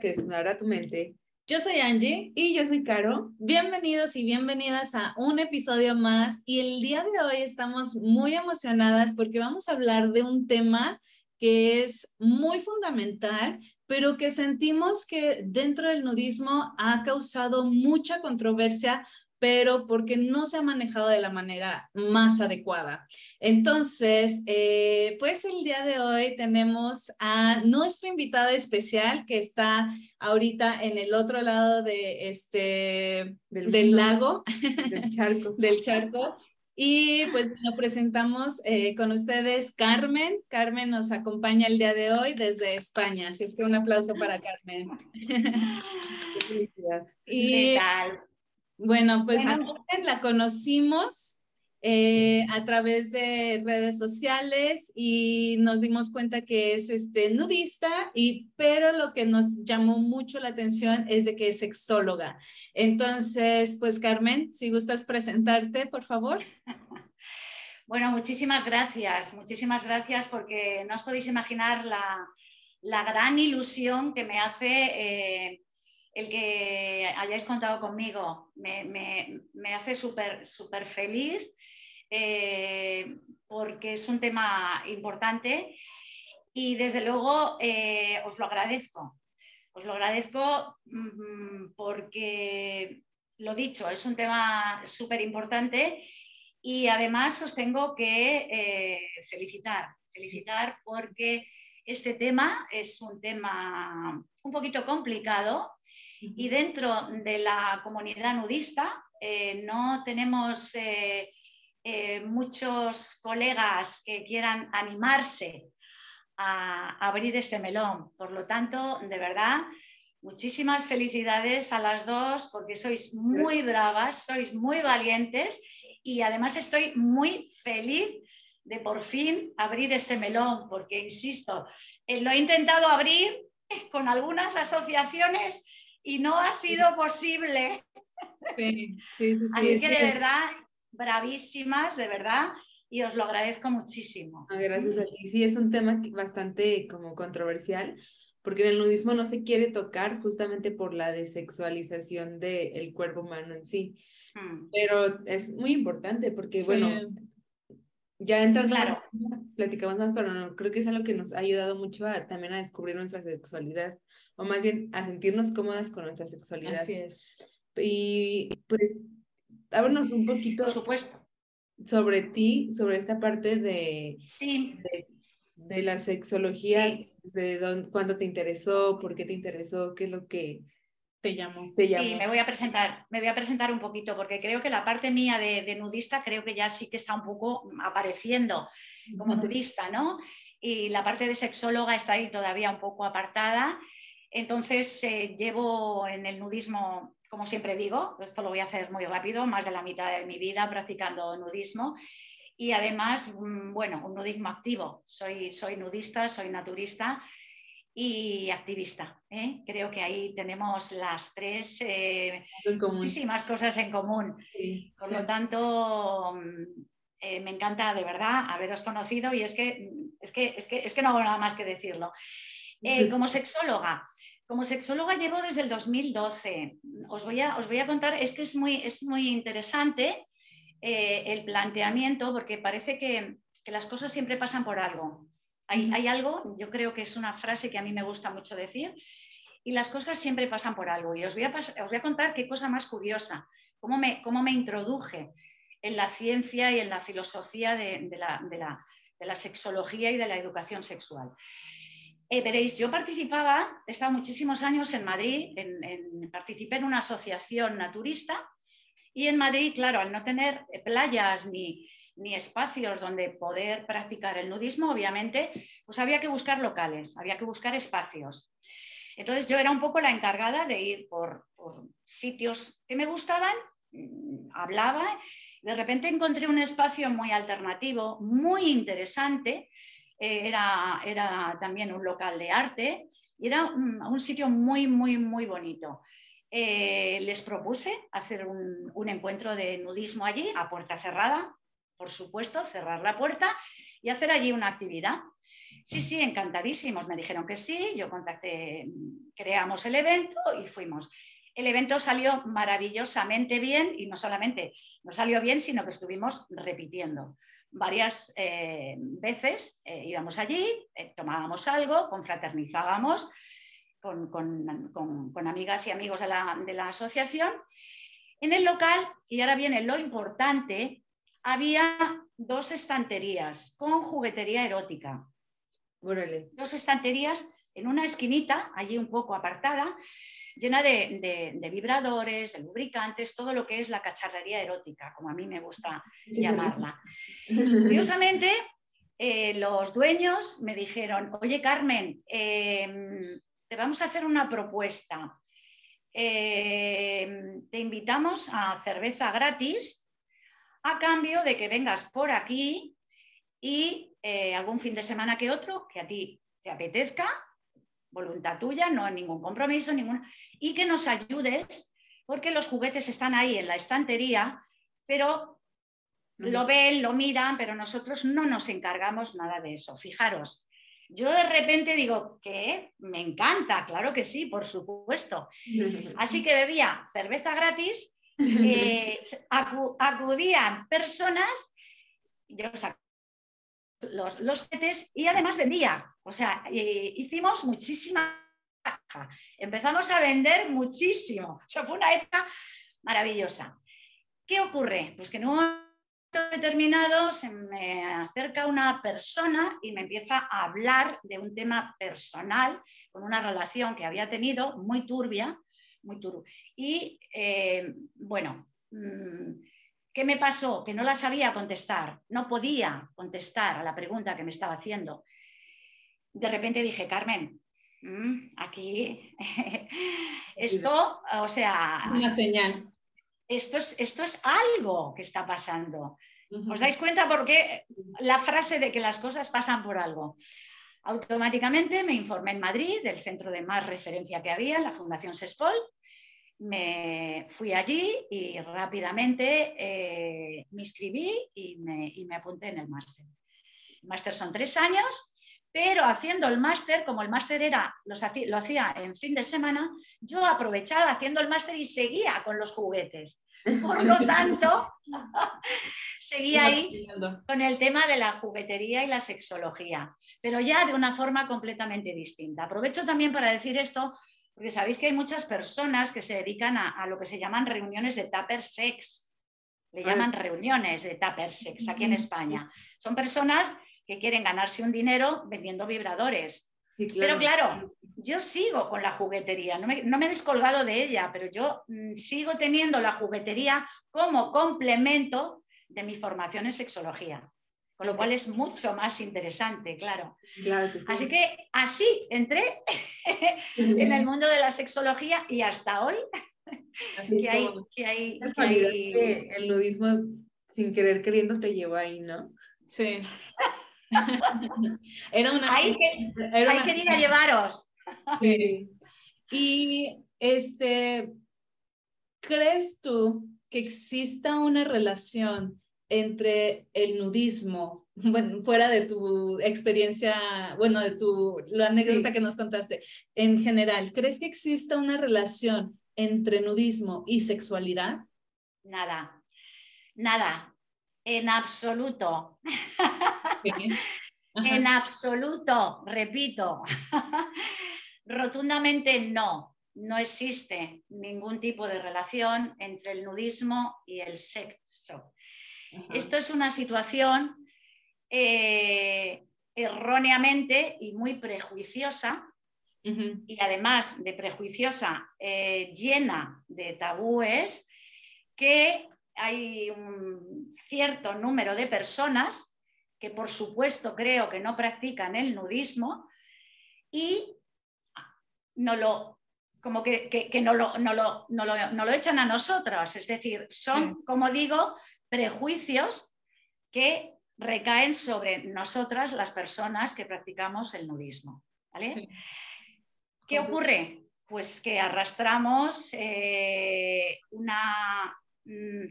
que desnudará tu mente. Yo soy Angie. Y yo soy Caro. Bienvenidos y bienvenidas a un episodio más. Y el día de hoy estamos muy emocionadas porque vamos a hablar de un tema que es muy fundamental, pero que sentimos que dentro del nudismo ha causado mucha controversia pero porque no se ha manejado de la manera más adecuada. Entonces, eh, pues el día de hoy tenemos a nuestra invitada especial que está ahorita en el otro lado de este, del, lago, del charco. del charco. Y pues nos presentamos eh, con ustedes Carmen. Carmen nos acompaña el día de hoy desde España, así es que un aplauso para Carmen. ¿Qué tal? Bueno, pues a la conocimos eh, a través de redes sociales y nos dimos cuenta que es este, nudista, y, pero lo que nos llamó mucho la atención es de que es sexóloga. Entonces, pues Carmen, si gustas presentarte, por favor. Bueno, muchísimas gracias, muchísimas gracias porque no os podéis imaginar la, la gran ilusión que me hace eh, el que hayáis contado conmigo. Me, hace súper súper feliz eh, porque es un tema importante y desde luego eh, os lo agradezco. Os lo agradezco mm, porque, lo dicho, es un tema súper importante y además os tengo que eh, felicitar, felicitar porque este tema es un tema un poquito complicado y dentro de la comunidad nudista eh, no tenemos eh, eh, muchos colegas que quieran animarse a abrir este melón. Por lo tanto, de verdad, muchísimas felicidades a las dos porque sois muy bravas, sois muy valientes y además estoy muy feliz de por fin abrir este melón porque, insisto, lo he intentado abrir con algunas asociaciones y no ha sido posible. Sí, sí, sí. Así que de verdad, bravísimas, de verdad, y os lo agradezco muchísimo. Ah, gracias a ti. Sí, es un tema bastante como controversial, porque en el nudismo no se quiere tocar justamente por la desexualización del cuerpo humano en sí. Hmm. Pero es muy importante porque, bueno, ya entrando, claro. platicamos más, pero no, creo que es algo que nos ha ayudado mucho a, también a descubrir nuestra sexualidad, o más bien a sentirnos cómodas con nuestra sexualidad. Así es. Y pues, háblanos un poquito. Por supuesto. Sobre ti, sobre esta parte de, sí. de, la sexología, de dónde, cuándo te interesó, por qué te interesó, qué es lo que te llamo. Sí, me voy a presentar, me voy a presentar un poquito porque creo que la parte mía de, nudista creo que ya sí que está un poco apareciendo como nudista, ¿no? Y la parte de sexóloga está ahí todavía un poco apartada. Entonces eh, llevo en el nudismo, como siempre digo, esto lo voy a hacer muy rápido, más de la mitad de mi vida practicando nudismo. Y además, mm, bueno, un nudismo activo. Soy, soy nudista, soy naturista y activista. ¿eh? Creo que ahí tenemos las tres eh, muchísimas cosas en común. Por lo tanto, mm, eh, me encanta de verdad haberos conocido y es que, es que, es que, es que no hago nada más que decirlo. como sexóloga, como sexóloga llevo desde el 2012. Os voy a, os voy a contar, es que es muy, es muy interesante el planteamiento porque parece que, que las cosas siempre pasan por algo. Hay, algo, yo creo que es una frase que a mí me gusta mucho decir, y las cosas siempre pasan por algo. Y os voy a, os voy a contar qué cosa más curiosa, cómo me, cómo me introduje en la ciencia y en la filosofía de, la, sexología y de la educación sexual. Eh, veréis, yo participaba, he estado muchísimos años en Madrid, participé en una asociación naturista y en Madrid, claro, al no tener playas ni, ni espacios donde poder practicar el nudismo, obviamente, pues había que buscar locales, había que buscar espacios. Entonces yo era un poco la encargada de ir por, sitios que me gustaban, mm, hablaba, de repente encontré un espacio muy alternativo, muy interesante, eh, era, era, también un local de arte y era un, sitio muy, muy, muy bonito. Eh, les propuse hacer un, un encuentro de nudismo allí, a puerta cerrada, por supuesto, cerrar la puerta y hacer allí una actividad. Sí, sí, encantadísimos. Me dijeron que sí, yo contacté, creamos el evento y fuimos. El evento salió maravillosamente bien y no solamente no salió bien, sino que estuvimos repitiendo varias eh, veces. Eh, íbamos allí, eh, tomábamos algo, confraternizábamos con, con, amigas y amigos de la, de la asociación. En el local, y ahora viene lo importante, había dos estanterías con juguetería erótica. Dos estanterías en una esquinita, allí un poco apartada, llena de, vibradores, de lubricantes, todo lo que es la cacharrería erótica, como a mí me gusta llamarla. Curiosamente, eh, los dueños me dijeron, oye Carmen, em, te vamos a hacer una propuesta. Em, te invitamos a cerveza gratis a cambio de que vengas por aquí y eh, algún fin de semana que otro, que a ti te apetezca, voluntad tuya, no hay ningún compromiso, ninguna, y que nos ayudes, porque los juguetes están ahí en la estantería, pero lo ven, lo miran, pero nosotros no nos encargamos nada de eso. Fijaros, yo de repente digo, ¿qué? Me encanta, claro que sí, por supuesto. Así que bebía cerveza gratis, eh, acudían personas, yo los, los y además vendía. O sea, hicimos muchísima Empezamos a vender muchísimo. O fue una época maravillosa. ¿Qué ocurre? Pues que en un momento determinado se me acerca una persona y me empieza a hablar de un tema personal con una relación que había tenido muy turbia, muy turbia. Y eh, bueno, mm, ¿Qué me pasó? Que no la sabía contestar, no podía contestar a la pregunta que me estaba haciendo. De repente dije, Carmen, mm, aquí, esto, o sea... Una señal. Esto es, esto es algo que está pasando. ¿Os dais cuenta por qué la frase de que las cosas pasan por algo? Automáticamente me informé en Madrid del centro de más referencia que había, la Fundación SESPOL, me fui allí y rápidamente eh, me inscribí y me, apunté en el máster. El máster son tres años, pero haciendo el máster, como el máster era, lo hacía en fin de semana, yo aprovechaba haciendo el máster y seguía con los juguetes. Por lo tanto, seguía ahí con el tema de la juguetería y la sexología, pero ya de una forma completamente distinta. Aprovecho también para decir esto porque sabéis que hay muchas personas que se dedican a, lo que se llaman reuniones de tupper sex. Le llaman reuniones de tupper sex aquí en España. Son personas que quieren ganarse un dinero vendiendo vibradores. Pero claro, yo sigo con la juguetería, no me, no me, he descolgado de ella, pero yo mm, sigo teniendo la juguetería como complemento de mi formación en sexología con lo cual es mucho más interesante, claro. Así que así entré en el mundo de la sexología y hasta hoy que hay, que hay, el nudismo sin querer queriendo te llevó ahí, ¿no? Sí. era una, hay que, hay que ir a llevaros. Sí. Y este, ¿crees tú que exista una relación entre el nudismo, bueno, fuera de tu experiencia, bueno, de tu, la anécdota que nos contaste, en general, ¿crees que exista una relación entre nudismo y sexualidad? Nada, nada, en absoluto. en absoluto, repito, rotundamente no. No existe ningún tipo de relación entre el nudismo y el sexo. Esto es una situación eh, erróneamente y muy prejuiciosa y además de prejuiciosa, eh, llena de tabúes, que hay un cierto número de personas que por supuesto creo que no practican el nudismo y no lo, como que, no, lo, no, lo, echan a nosotros. Es decir, son, como digo, prejuicios que recaen sobre nosotras, las personas que practicamos el nudismo. ¿Qué ocurre? Pues que arrastramos eh, una, mm,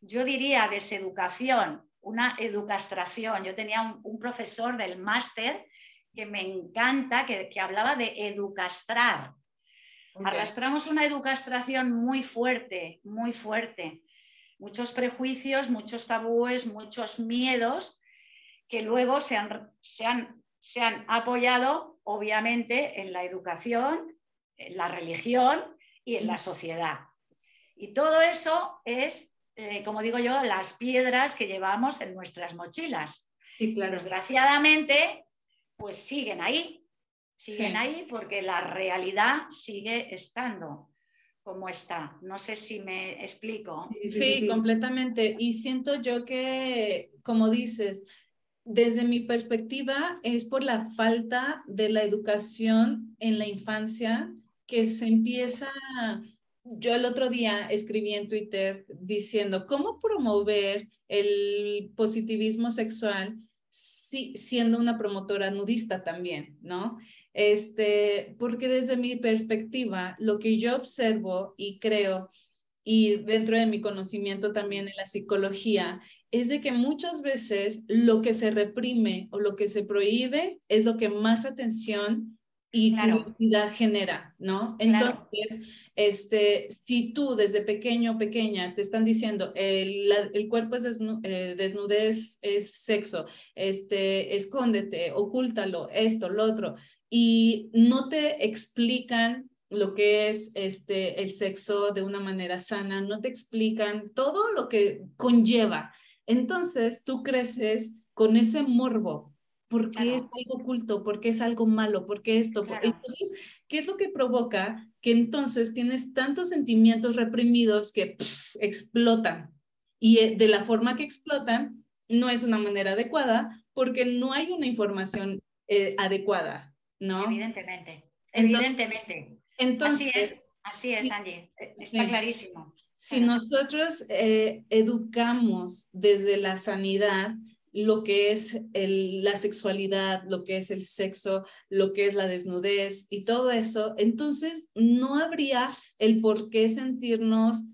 yo diría, deseducación, una educastración. Yo tenía un, profesor del máster que me encanta, que, hablaba de educastrar. Arrastramos una educastración muy fuerte, muy fuerte. Muchos prejuicios, muchos tabúes, muchos miedos que luego se han, se han, se han apoyado, obviamente, en la educación, en la religión y en la sociedad. Y todo eso es, eh, como digo yo, las piedras que llevamos en nuestras mochilas. Sí, claro. Desgraciadamente, pues siguen ahí, siguen ahí porque la realidad sigue estando como está. No sé si me explico. Sí, completamente. Y siento yo que, como dices, desde mi perspectiva es por la falta de la educación en la infancia que se empieza, yo el otro día escribí en Twitter diciendo, ¿cómo promover el positivismo sexual siendo una promotora nudista también, ¿no? Este, porque desde mi perspectiva, lo que yo observo y creo, y dentro de mi conocimiento también en la psicología, es de que muchas veces lo que se reprime o lo que se prohíbe es lo que más atención y curiosidad genera, ¿no? Entonces, este, si tú desde pequeño o pequeña te están diciendo el, el cuerpo es eh, desnudez, es sexo, este, escóndete, ocúltalo, esto, lo otro, y no te explican lo que es este, el sexo de una manera sana, no te explican todo lo que conlleva. Entonces, tú creces con ese morbo, ¿Por qué es algo oculto? ¿Por qué es algo malo? ¿Por qué esto? Entonces, ¿qué es lo que provoca que entonces tienes tantos sentimientos reprimidos que explotan? Y eh, de la forma que explotan no es una manera adecuada porque no hay una información eh, adecuada, ¿no? Evidentemente, evidentemente. Entonces, así es, así es, Angie, eh, está clarísimo. Si nosotros educamos desde la sanidad, lo que es la sexualidad, lo que es el sexo, lo que es la desnudez y todo eso, entonces no habría el por qué sentirnos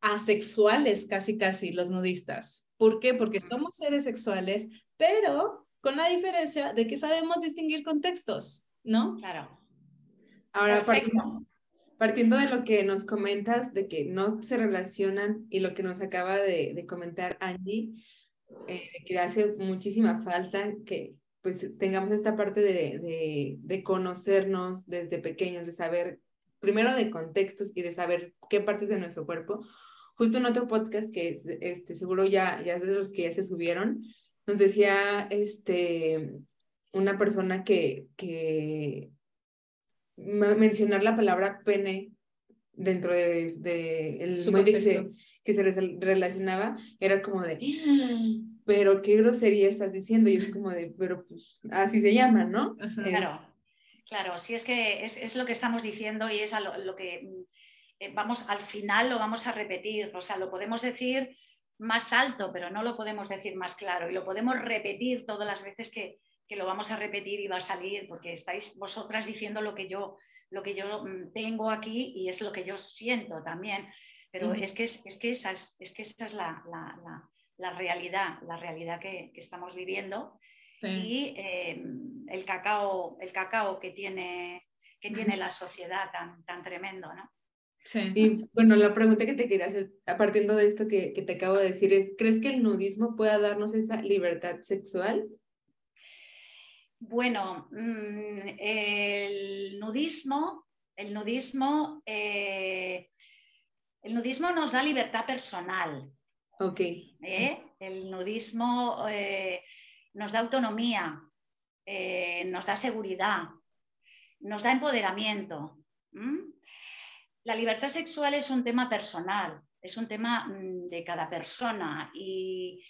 asexuales casi casi los nudistas. ¿Por qué? Porque somos seres sexuales, pero con la diferencia de que sabemos distinguir contextos, ¿no? Claro. Ahora, partiendo, partiendo, de lo que nos comentas, de que no se relacionan y lo que nos acaba de, de comentar Angie, eh, que hace muchísima falta que pues tengamos esta parte de, de, de, conocernos desde pequeños, de saber primero de contextos y de saber qué partes de nuestro cuerpo. Justo en otro podcast que es, este, seguro ya, ya es de los que ya se subieron, nos decía este, una persona que, que mencionar la palabra pene dentro de, de el que se relacionaba era como de pero qué grosería estás diciendo y es como de pero pues así se llama no claro claro sí es que es, lo que estamos diciendo y es lo, que eh, vamos al final lo vamos a repetir. O sea lo podemos decir más alto pero no lo podemos decir más claro. Y lo podemos repetir todas las veces que, que lo vamos a repetir y va a salir porque estáis vosotras diciendo lo que yo lo que yo mm, tengo aquí y es lo que yo siento también. Pero es, que es, que esa es, que esa es la, realidad, la realidad que, estamos viviendo. Y em, el, cacao, el cacao que tiene, que tiene la sociedad tan, tan tremendo, ¿no? Sí. Y bueno, la pregunta que te quería hacer, a partir de esto que, que, te acabo de decir, es, ¿crees que el nudismo pueda darnos esa libertad sexual? Bueno, mm, el nudismo, el nudismo, eh, el nudismo nos da libertad personal. Ok. ¿eh? El nudismo eh, nos da autonomía, nos da seguridad, nos da empoderamiento. La libertad sexual es un tema personal, es un tema mm, de cada persona y,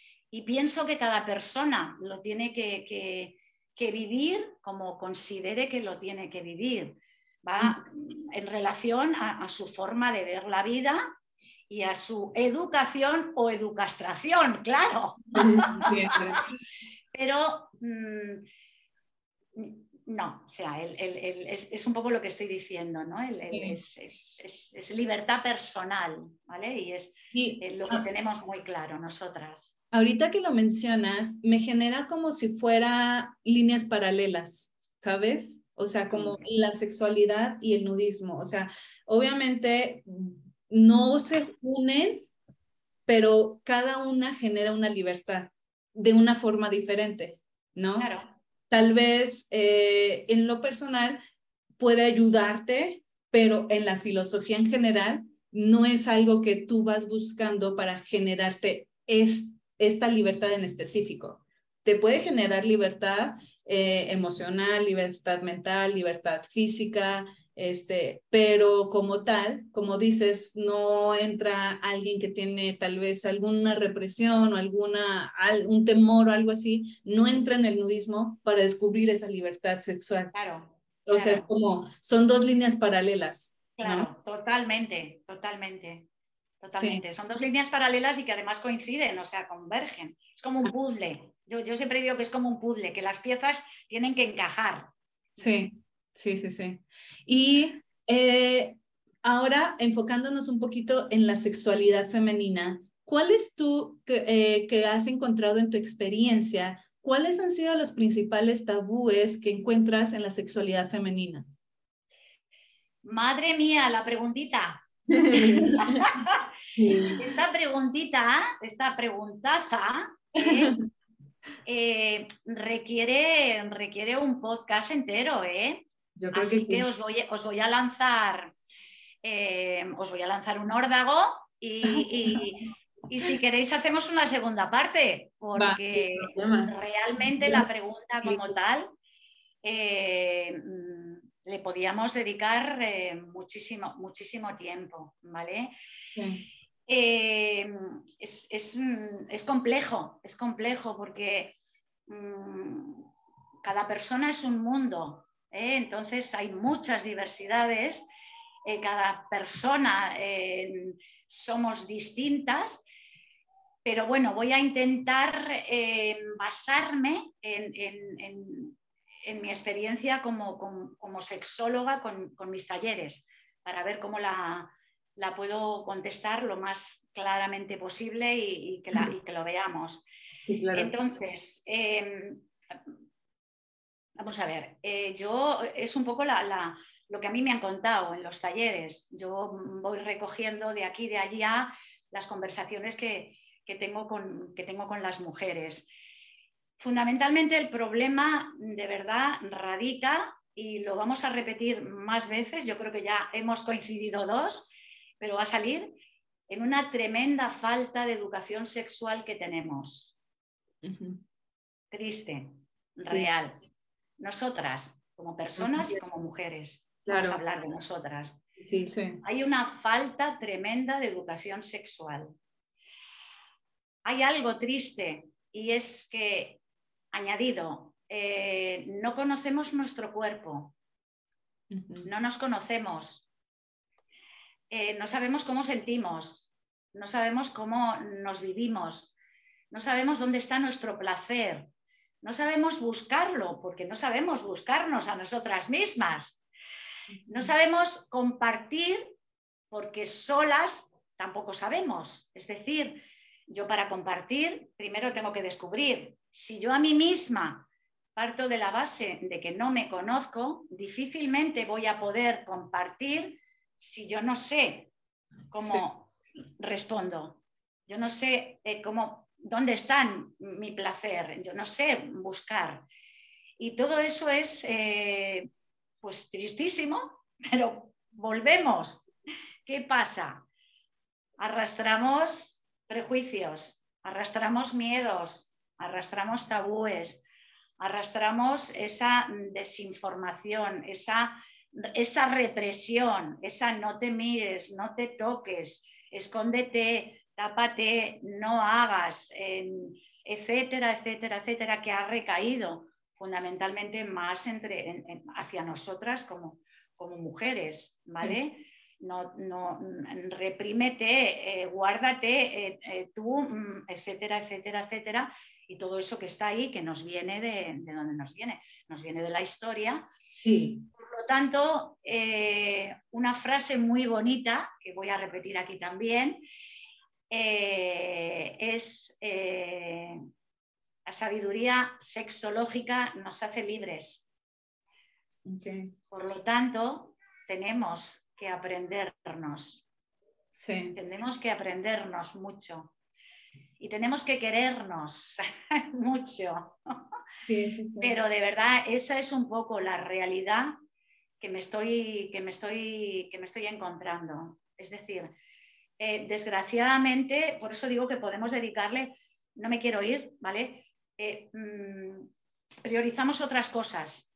pienso que cada persona lo tiene que que vivir como considere que lo tiene que vivir. Va en relación a, su forma de ver la vida y a su educación o educastración, claro. Pero mm, no, o sea, es, un poco lo que estoy diciendo, ¿no? es, libertad personal, ¿vale? Y es lo que tenemos muy claro nosotras. Ahorita que lo mencionas, me genera como si fuera líneas paralelas, ¿sabes? O sea, como la sexualidad y el nudismo. O sea, obviamente no se unen, pero cada una genera una libertad de una forma diferente, ¿no? Claro. Tal vez eh, en lo personal puede ayudarte, pero en la filosofía en general no es algo que tú vas buscando para generarte es, esta libertad en específico. Te puede generar libertad eh, emocional, libertad mental, libertad física, este, pero como tal, como dices, no entra alguien que tiene tal vez alguna represión o alguna, un temor o algo así, no entra en el nudismo para descubrir esa libertad sexual. Claro. Entonces, como son dos líneas paralelas. Claro, totalmente, totalmente. Totalmente. Son dos líneas paralelas y que además coinciden, o sea, convergen. Es como un puzzle. Yo, yo siempre digo que es como un puzzle, que las piezas tienen que encajar. Sí, Sí, sí, sí. Y eh, ahora enfocándonos un poquito en la sexualidad femenina, ¿cuáles tú eh, que has encontrado en tu experiencia, cuáles han sido los principales tabúes que encuentras en la sexualidad femenina? Madre mía, la preguntita. esta preguntita, esta preguntaza, ¿eh? requiere, requiere un podcast entero, ¿eh? Así que, os, voy, os, voy, a lanzar, eh, os voy a lanzar un órdago y, si queréis hacemos una segunda parte, porque realmente la pregunta como tal eh, le podíamos dedicar eh, muchísimo, muchísimo tiempo, ¿vale? Es, complejo, es complejo porque mm, cada persona es un mundo, ¿eh? Entonces hay muchas diversidades, eh, cada persona eh, somos distintas, pero bueno, voy a intentar basarme en, mi experiencia como, sexóloga con, mis talleres, para ver cómo la, puedo contestar lo más claramente posible y, que, lo veamos. Entonces, Vamos a ver, eh, yo es un poco lo que a mí me han contado en los talleres. Yo voy recogiendo de aquí, de allá, las conversaciones que, tengo, con, que tengo con las mujeres. Fundamentalmente el problema de verdad radica, y lo vamos a repetir más veces, yo creo que ya hemos coincidido dos, pero va a salir en una tremenda falta de educación sexual que tenemos. Triste, real. Nosotras, como personas y como mujeres. Vamos a hablar de nosotras. Hay una falta tremenda de educación sexual. Hay algo triste y es que, añadido, eh, no conocemos nuestro cuerpo, no nos conocemos, eh, no sabemos cómo sentimos, no sabemos cómo nos vivimos, no sabemos dónde está nuestro placer, no sabemos buscarlo porque no sabemos buscarnos a nosotras mismas. No sabemos compartir porque solas tampoco sabemos. Es decir, yo para compartir primero tengo que descubrir. Si yo a mí misma parto de la base de que no me conozco, difícilmente voy a poder compartir si yo no sé cómo respondo. Yo no sé eh, cómo ¿Dónde está mi placer? Yo no sé, buscar. Y todo eso es, eh, pues, tristísimo, pero volvemos. ¿Qué pasa? Arrastramos prejuicios, arrastramos miedos, arrastramos tabúes, arrastramos esa desinformación, esa, esa represión, esa no te mires, no te toques, escóndete, tápate, no hagas, etcétera, etcétera, etcétera, que ha recaído fundamentalmente más entre, hacia nosotras como, como mujeres, ¿vale? No, no, reprímete, eh, guárdate eh, eh, tú, mm, etcétera, etcétera, etcétera, y todo eso que está ahí, que nos viene de, de donde nos viene, nos viene de la historia. Por lo tanto, una frase muy bonita, que voy a repetir aquí también, eh, es eh, la sabiduría sexológica nos hace libres. Por lo tanto, tenemos que aprendernos. Sí. Tenemos que aprendernos mucho. Y tenemos que querernos mucho. Pero de verdad, esa es un poco la realidad que me estoy, que me estoy, que me estoy encontrando. Es decir, eh, desgraciadamente, por eso digo que podemos dedicarle, no me quiero ir, ¿vale? Eh, mm, priorizamos otras cosas,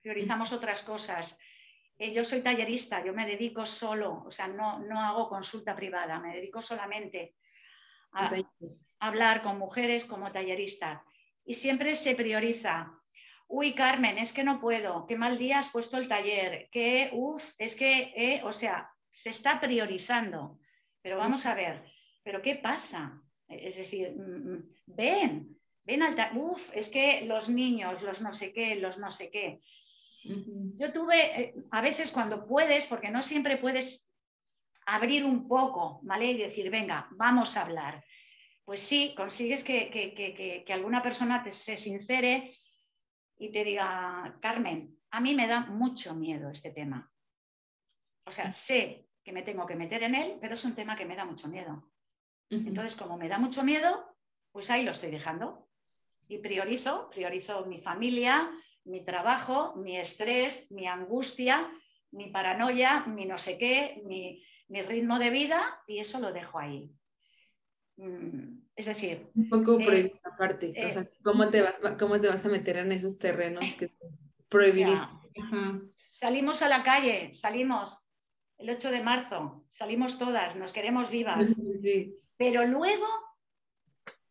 priorizamos otras cosas. Eh, yo soy tallerista, yo me dedico solo, o sea, no, no hago consulta privada, me dedico solamente a, hablar con mujeres como tallerista. Y siempre se prioriza. Uy, Carmen, es que no puedo, qué mal día has puesto el taller, que, uff, es que, o sea, se está priorizando. Pero vamos a ver, ¿pero qué pasa? Es decir, mm, mm, ven, ven al Uf, es que los niños, los no sé qué, los no sé qué. Yo tuve, eh, a veces cuando puedes, porque no siempre puedes abrir un poco, ¿vale? Y decir, venga, vamos a hablar. Pues sí, consigues que, alguna persona te, se sincere y te diga, Carmen, a mí me da mucho miedo este tema. O sea, sé que me tengo que meter en él, pero es un tema que me da mucho miedo. Entonces, como me da mucho miedo, pues ahí lo estoy dejando. Y priorizo, priorizo mi familia, mi trabajo, mi estrés, mi angustia, mi paranoia, mi no sé qué, mi, ritmo de vida, y eso lo dejo ahí. Mm, es decir... Un poco eh, aparte. Eh, ¿cómo, te vas, ¿cómo te vas a meter en esos terrenos que? Salimos a la calle, salimos el 8 de marzo, salimos todas, nos queremos vivas. Pero luego,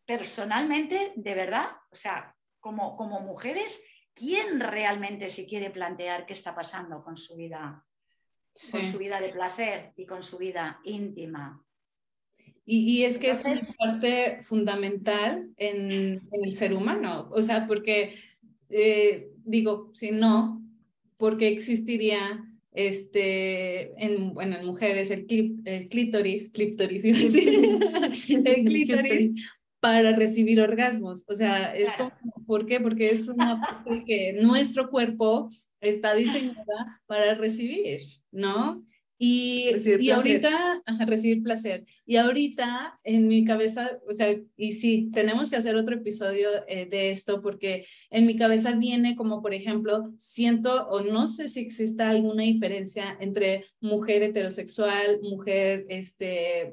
personalmente, de verdad, o sea, como, como mujeres, ¿quién realmente se quiere plantear qué está pasando con su vida? Con su vida de placer y con su vida íntima. Y, es que es una parte fundamental en, el ser humano, o sea, porque eh, digo, si no, porque existiría este, en, bueno, en mujeres el, el clítoris, clítoris, el clítoris para recibir orgasmos. O sea, es como, ¿por qué? Porque es una parte que nuestro cuerpo está diseñada para recibir, ¿no? Y, y ahorita, recibir placer. Y ahorita en mi cabeza, o sea, y sí, tenemos que hacer otro episodio eh, de esto porque en mi cabeza viene como, por ejemplo, siento o no sé si exista alguna diferencia entre mujer heterosexual, mujer, este,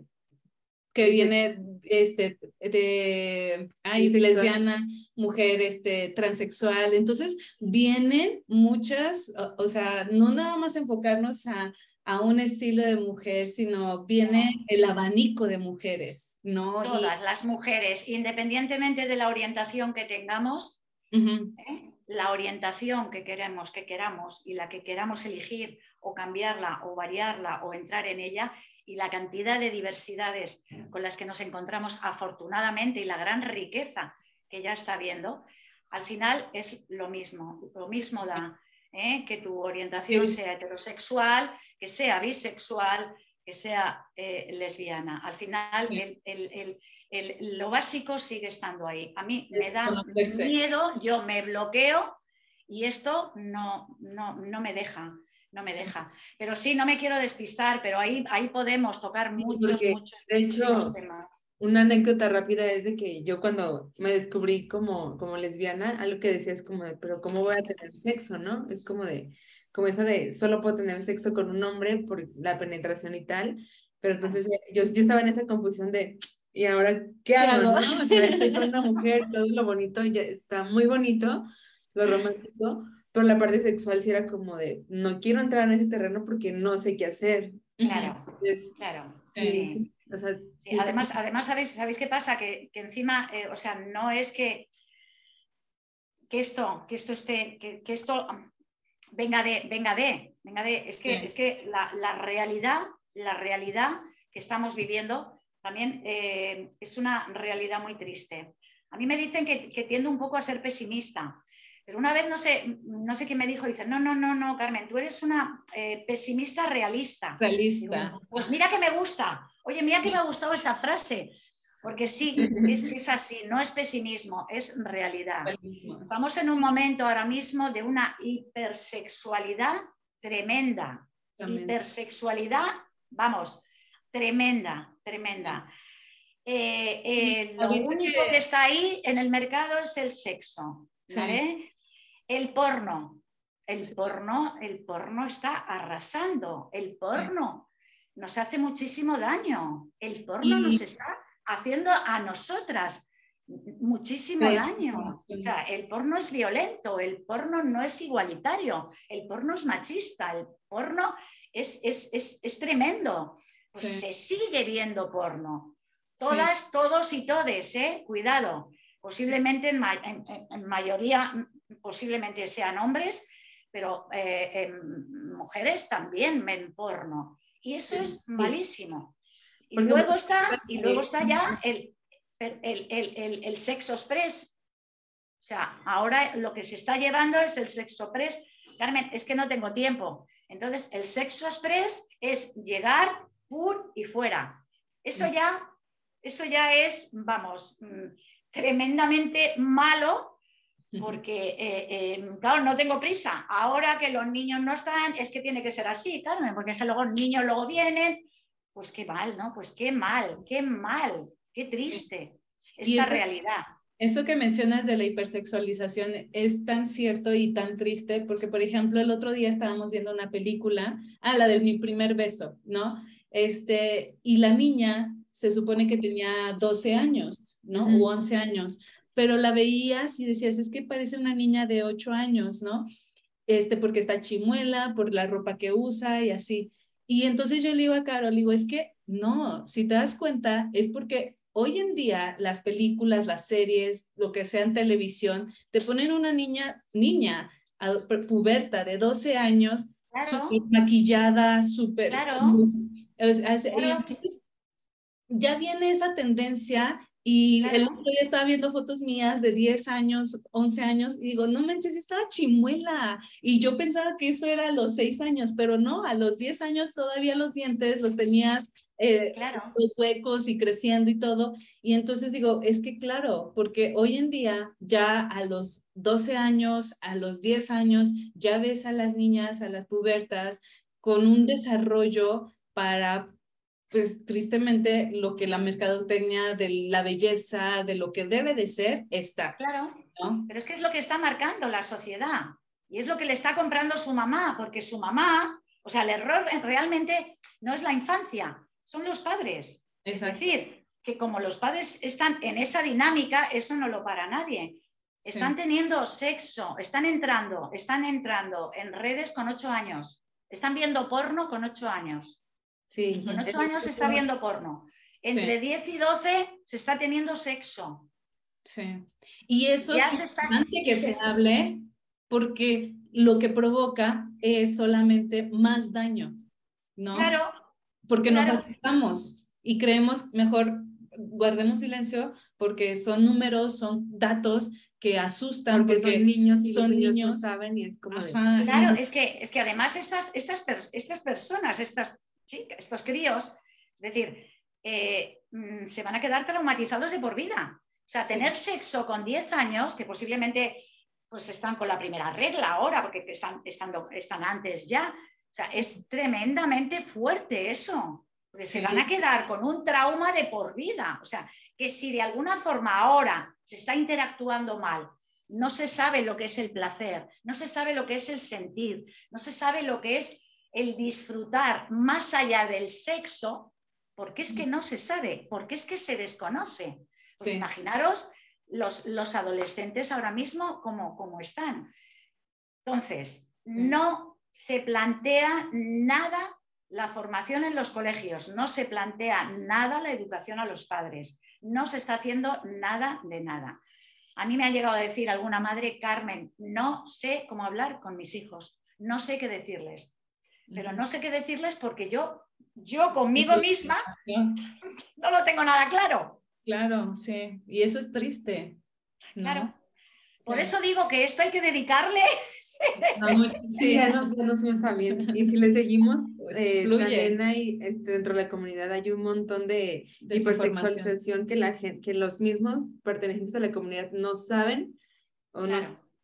que viene este, de ay, lesbiana, mujer este, transexual. Entonces, vienen muchas, o, sea, no nada más enfocarnos a a un estilo de mujer, sino viene el abanico de mujeres, ¿no? Todas las mujeres, independientemente de la orientación que tengamos, ¿eh? la orientación que queremos, que queramos y la que queramos elegir o cambiarla o variarla o entrar en ella y la cantidad de diversidades con las que nos encontramos afortunadamente y la gran riqueza que ya está viendo, al final es lo mismo, lo mismo da ¿eh? que tu orientación sea heterosexual, que sea bisexual, que sea eh, lesbiana. Al final, lo básico sigue estando ahí. A mí me da miedo, yo me bloqueo y esto no, no, me deja. No me deja. Pero sí, no me quiero despistar, pero ahí, ahí podemos tocar muchos, muchos, temas. Una anécdota rápida es de que yo cuando me descubrí como, como lesbiana, algo que decía es como de, pero ¿cómo voy a tener sexo, no? Es como de, como eso de solo puedo tener sexo con un hombre por la penetración y tal, pero entonces eh, yo, yo estaba en esa confusión de, ¿y ahora qué hago? ¿no? O sea, estoy con una mujer, todo lo bonito, ya está muy bonito, lo romántico, pero la parte sexual sí era como de, no quiero entrar en ese terreno porque no sé qué hacer. Claro, claro. Sí. O sea, además, además ¿sabéis, ¿sabéis qué pasa? Que, que encima, eh, o sea, no es que, que esto, que esto esté, que, que esto venga de, venga de, venga de, es que, es que la, realidad, la realidad que estamos viviendo también eh, es una realidad muy triste. A mí me dicen que, que, tiendo un poco a ser pesimista, pero una vez no sé, no sé quién me dijo, dice, no, no, no, no, Carmen, tú eres una eh, pesimista realista. Realista. pues mira que me gusta, oye, mira que me ha gustado esa frase, Porque sí, es, así, no es pesimismo, es realidad. Estamos en un momento ahora mismo de una hipersexualidad tremenda. Hipersexualidad, vamos, tremenda, tremenda. Eh, eh, lo único que... está ahí en el mercado es el sexo. El porno. El porno, el porno está arrasando. El porno nos hace muchísimo daño. El porno nos está haciendo a nosotras muchísimo daño. O sea, el porno es violento, el porno no es igualitario, el porno es machista, el porno es, es, tremendo. Pues se sigue viendo porno. Todas, todos y todes, ¿eh? Cuidado. Posiblemente en, mayoría, posiblemente sean hombres, pero eh, mujeres también ven porno. Y eso es malísimo. Y luego, está, y luego está ya el, el, sexo express. O sea, ahora lo que se está llevando es el sexo express. Carmen, es que no tengo tiempo. Entonces, el sexo express es llegar, pum y fuera. Eso mm. ya, eso ya es, vamos, mm, tremendamente malo porque, eh, eh, claro, no tengo prisa. Ahora que los niños no están, es que tiene que ser así, Carmen, porque es que luego los niños luego vienen pues qué mal, ¿no? Pues qué mal, qué mal, qué triste esta realidad. Eso que mencionas de la hipersexualización es tan cierto y tan triste porque, por ejemplo, el otro día estábamos viendo una película, ah, la de mi primer beso, ¿no? Este, y la niña se supone que tenía 12 años, ¿no? O 11 años, pero la veías y decías, es que parece una niña de 8 años, ¿no? Este, porque está chimuela, por la ropa que usa y así. Y entonces yo le digo a Carol, digo, es que no, si te das cuenta, es porque hoy en día las películas, las series, lo que sea en televisión, te ponen una niña, niña, puberta de 12 años, maquillada, súper... Claro. ya viene esa tendencia y el otro día estaba viendo fotos mías de 10 años, 11 años, y digo, no manches, estaba chimuela. Y yo pensaba que eso era a los 6 años, pero no, a los 10 años todavía los dientes los tenías eh, los huecos y creciendo y todo. Y entonces digo, es que claro, porque hoy en día ya a los 12 años, a los 10 años, ya ves a las niñas, a las pubertas, con un desarrollo para pues tristemente lo que la mercadotecnia de la belleza, de lo que debe de ser, está. Claro, pero es que es lo que está marcando la sociedad y es lo que le está comprando su mamá, porque su mamá, o sea, el error realmente no es la infancia, son los padres. Es decir, que como los padres están en esa dinámica, eso no lo para nadie. Están teniendo sexo, están entrando, están entrando en redes con ocho años, están viendo porno con ocho años. Sí. Con 8 años se está viendo porno. Entre 10 y 12 se está teniendo sexo. Sí. Y eso es importante que se, hable porque lo que provoca es solamente más daño, ¿no? Claro. Porque nos asustamos y creemos mejor guardemos silencio porque son números, son datos que asustan porque, son niños y son niños, saben y es como claro es que es que además estas estas estas personas estas estos críos, es decir, eh, mm, se van a quedar traumatizados de por vida. O sea, tener sexo con 10 años, que posiblemente pues están con la primera regla ahora, porque están, estando, están antes ya. O sea, es tremendamente fuerte eso, porque se van a quedar con un trauma de por vida. O sea, que si de alguna forma ahora se está interactuando mal, no se sabe lo que es el placer, no se sabe lo que es el sentir, no se sabe lo que es el disfrutar más allá del sexo, porque es que no se sabe, porque es que se desconoce. Pues imaginaros los, los, adolescentes ahora mismo como, están. Entonces, no se plantea nada la formación en los colegios, no se plantea nada la educación a los padres, no se está haciendo nada de nada. A mí me ha llegado a decir alguna madre, Carmen, no sé cómo hablar con mis hijos, no sé qué decirles pero no sé qué decirles porque yo, yo conmigo misma no lo tengo nada claro. Claro, sí, y eso es triste. Claro. Por eso digo que esto hay que dedicarle sí, ya nos, ya nos está bien. Y si le seguimos, pues, eh, también hay, este, dentro de la comunidad hay un montón de hipersexualización que, la que los mismos pertenecientes a la comunidad no saben o no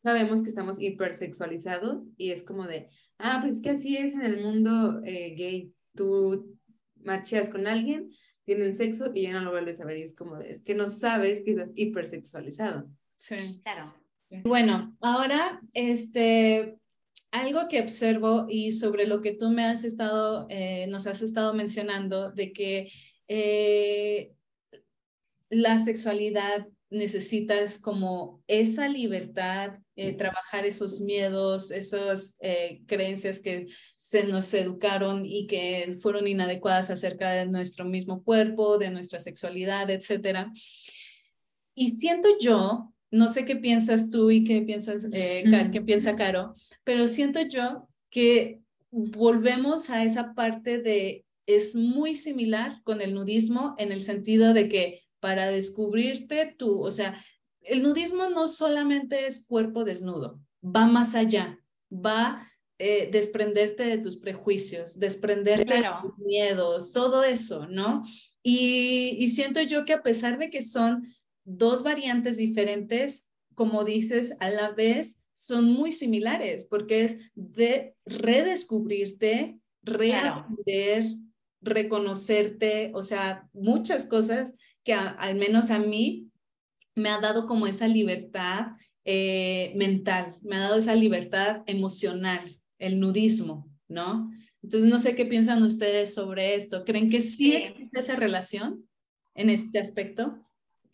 sabemos que estamos hipersexualizados y es como de, ah, pues es que así es en el mundo eh, gay. Tú macheas con alguien, tienen sexo y ya no lo vuelves a ver y es como es que no sabes que estás hipersexualizado. Sí. Claro. Bueno, ahora, este, algo que observo y sobre lo que tú me has estado, eh, nos has estado mencionando, de que eh, la sexualidad necesitas como esa libertad, eh, trabajar esos miedos, esas creencias que se nos educaron y que fueron inadecuadas acerca de nuestro mismo cuerpo, de nuestra sexualidad, etcétera. Y siento yo no sé qué piensas tú y qué piensas, eh, qué piensa Caro, pero siento yo que volvemos a esa parte de, es muy similar con el nudismo en el sentido de que para descubrirte tú, o sea, el nudismo no solamente es cuerpo desnudo, va más allá, va eh, desprenderte de tus prejuicios, desprenderte de tus miedos, todo eso, ¿no? Y, y siento yo que a pesar de que son dos variantes diferentes, como dices, a la vez son muy similares, porque es de redescubrirte, reaprender, reconocerte, o sea, muchas cosas que al menos a mí me ha dado como esa libertad eh, mental, me ha dado esa libertad emocional, el nudismo, ¿no? Entonces, no sé qué piensan ustedes sobre esto. ¿Creen que sí existe esa relación en este aspecto?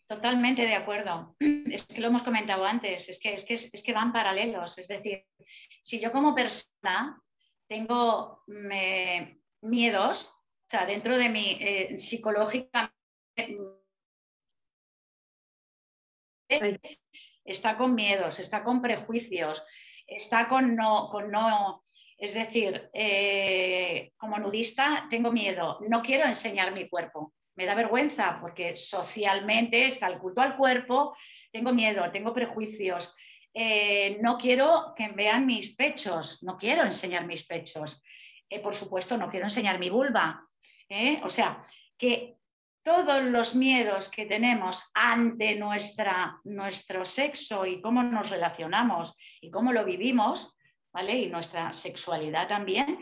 Totalmente de acuerdo. Es que lo hemos comentado antes, es que, es que, es que van paralelos. Es decir, si yo como persona tengo miedos, o sea, dentro de mi eh, psicológica está con miedos, está con prejuicios, está con no, con no es decir, eh, como nudista tengo miedo, no quiero enseñar mi cuerpo me da vergüenza porque socialmente está el culto al cuerpo, tengo miedo, tengo prejuicios, eh, no quiero que vean mis pechos, no quiero enseñar mis pechos, eh, por supuesto no quiero enseñar mi vulva. O sea, que todos los miedos que tenemos ante nuestra, nuestro sexo y cómo nos relacionamos y cómo lo vivimos, ¿vale? Y nuestra sexualidad también,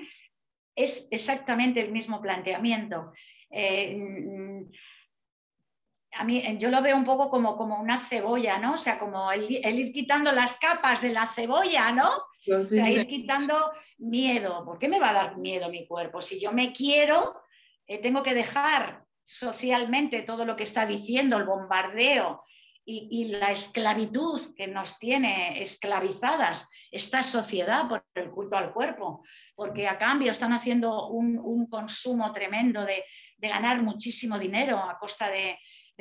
es exactamente el mismo planteamiento. Eh, mm, a mí yo lo veo un poco como, como una cebolla, ¿no? O sea, como el, ir quitando las capas de la cebolla, ¿no? o sea, ir quitando miedo. ¿Por qué me va a dar miedo mi cuerpo? Si yo me quiero, eh, tengo que dejar socialmente todo lo que está diciendo, el bombardeo y, la esclavitud que nos tiene esclavizadas esta sociedad por el culto al cuerpo, porque a cambio están haciendo un, consumo tremendo de, ganar muchísimo dinero a costa de,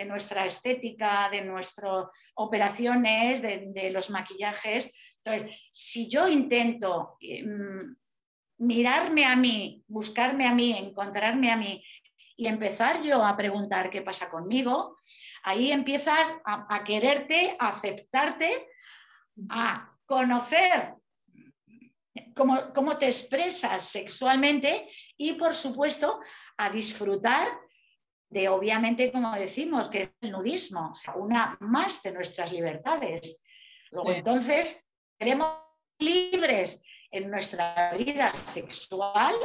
nuestra estética, de nuestras operaciones, de, los maquillajes. Entonces, si yo intento mm, mirarme a mí, buscarme a mí, encontrarme a mí y empezar yo a preguntar qué pasa conmigo, ahí empiezas a, quererte, a aceptarte, a conocer cómo, te expresas sexualmente y, por supuesto, a disfrutar de, obviamente, como decimos, que es el nudismo, o sea, una más de nuestras libertades. Luego, entonces, seremos libres en nuestra vida sexual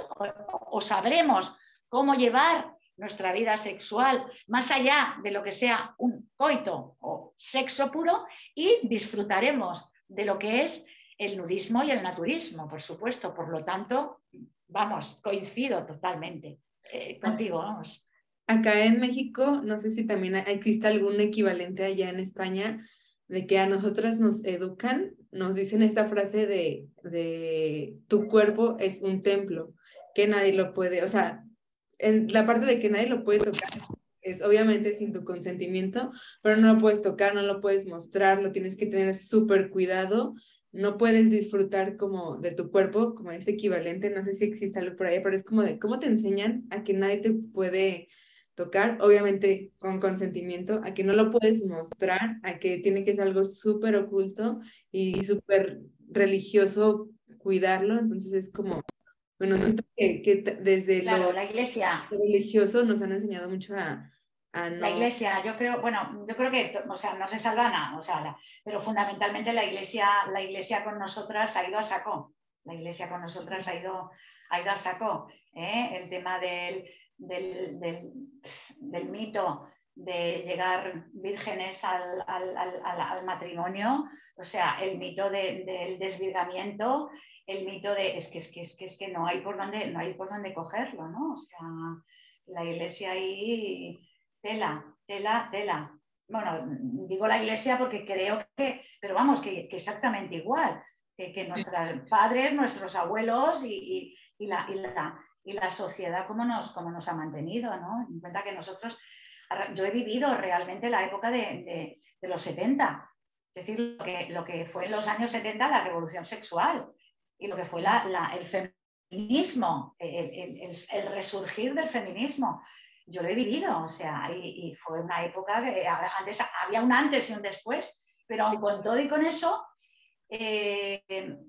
o sabremos cómo llevar nuestra vida sexual, más allá de lo que sea un coito o sexo puro, y disfrutaremos de lo que es el nudismo y el naturismo, por supuesto. Por lo tanto, vamos, coincido totalmente eh, contigo, vamos. Acá en México, no sé si también existe algún equivalente allá en España, de que a nosotras nos educan, nos dicen esta frase de, de tu cuerpo es un templo, que nadie lo puede, o sea, en la parte de que nadie lo puede tocar es obviamente sin tu consentimiento, pero no lo puedes tocar, no lo puedes mostrar, lo tienes que tener súper cuidado, no puedes disfrutar como de tu cuerpo, como ese equivalente, no sé si existe algo por ahí, pero es como de cómo te enseñan a que nadie te puede tocar, obviamente con consentimiento, a que no lo puedes mostrar, a que tiene que ser algo súper oculto y súper religioso cuidarlo, entonces es como, bueno, siento que, que desde lo, la iglesia. religioso nos han enseñado mucho a, no... La iglesia, yo creo, bueno, yo creo que, o sea, no se salvana, o sea, pero fundamentalmente la iglesia, la iglesia con nosotras ha ido a saco, la iglesia con nosotras ha ido, ha ido a saco, ¿eh? el tema del, del, del, del mito de llegar vírgenes al, al, al, matrimonio, o sea, el mito del desvirgamiento, el mito de es que es que es que, es que no hay por dónde, no hay por dónde cogerlo, ¿no? O sea, la iglesia ahí, tela, tela, tela. Bueno, digo la iglesia porque creo que, pero vamos, que, exactamente igual, que, que nuestros padres, nuestros abuelos y, y, la, la, y, la, sociedad como nos, como nos ha mantenido, ¿no? En cuenta que nosotros yo he vivido realmente la época de, los 70, es decir, lo que, lo que, fue en los años 70 la revolución sexual y lo que fue el feminismo, el, resurgir del feminismo. Yo lo he vivido, o sea, y, fue una época que antes, había un antes y un después, pero con todo y con eso, eh,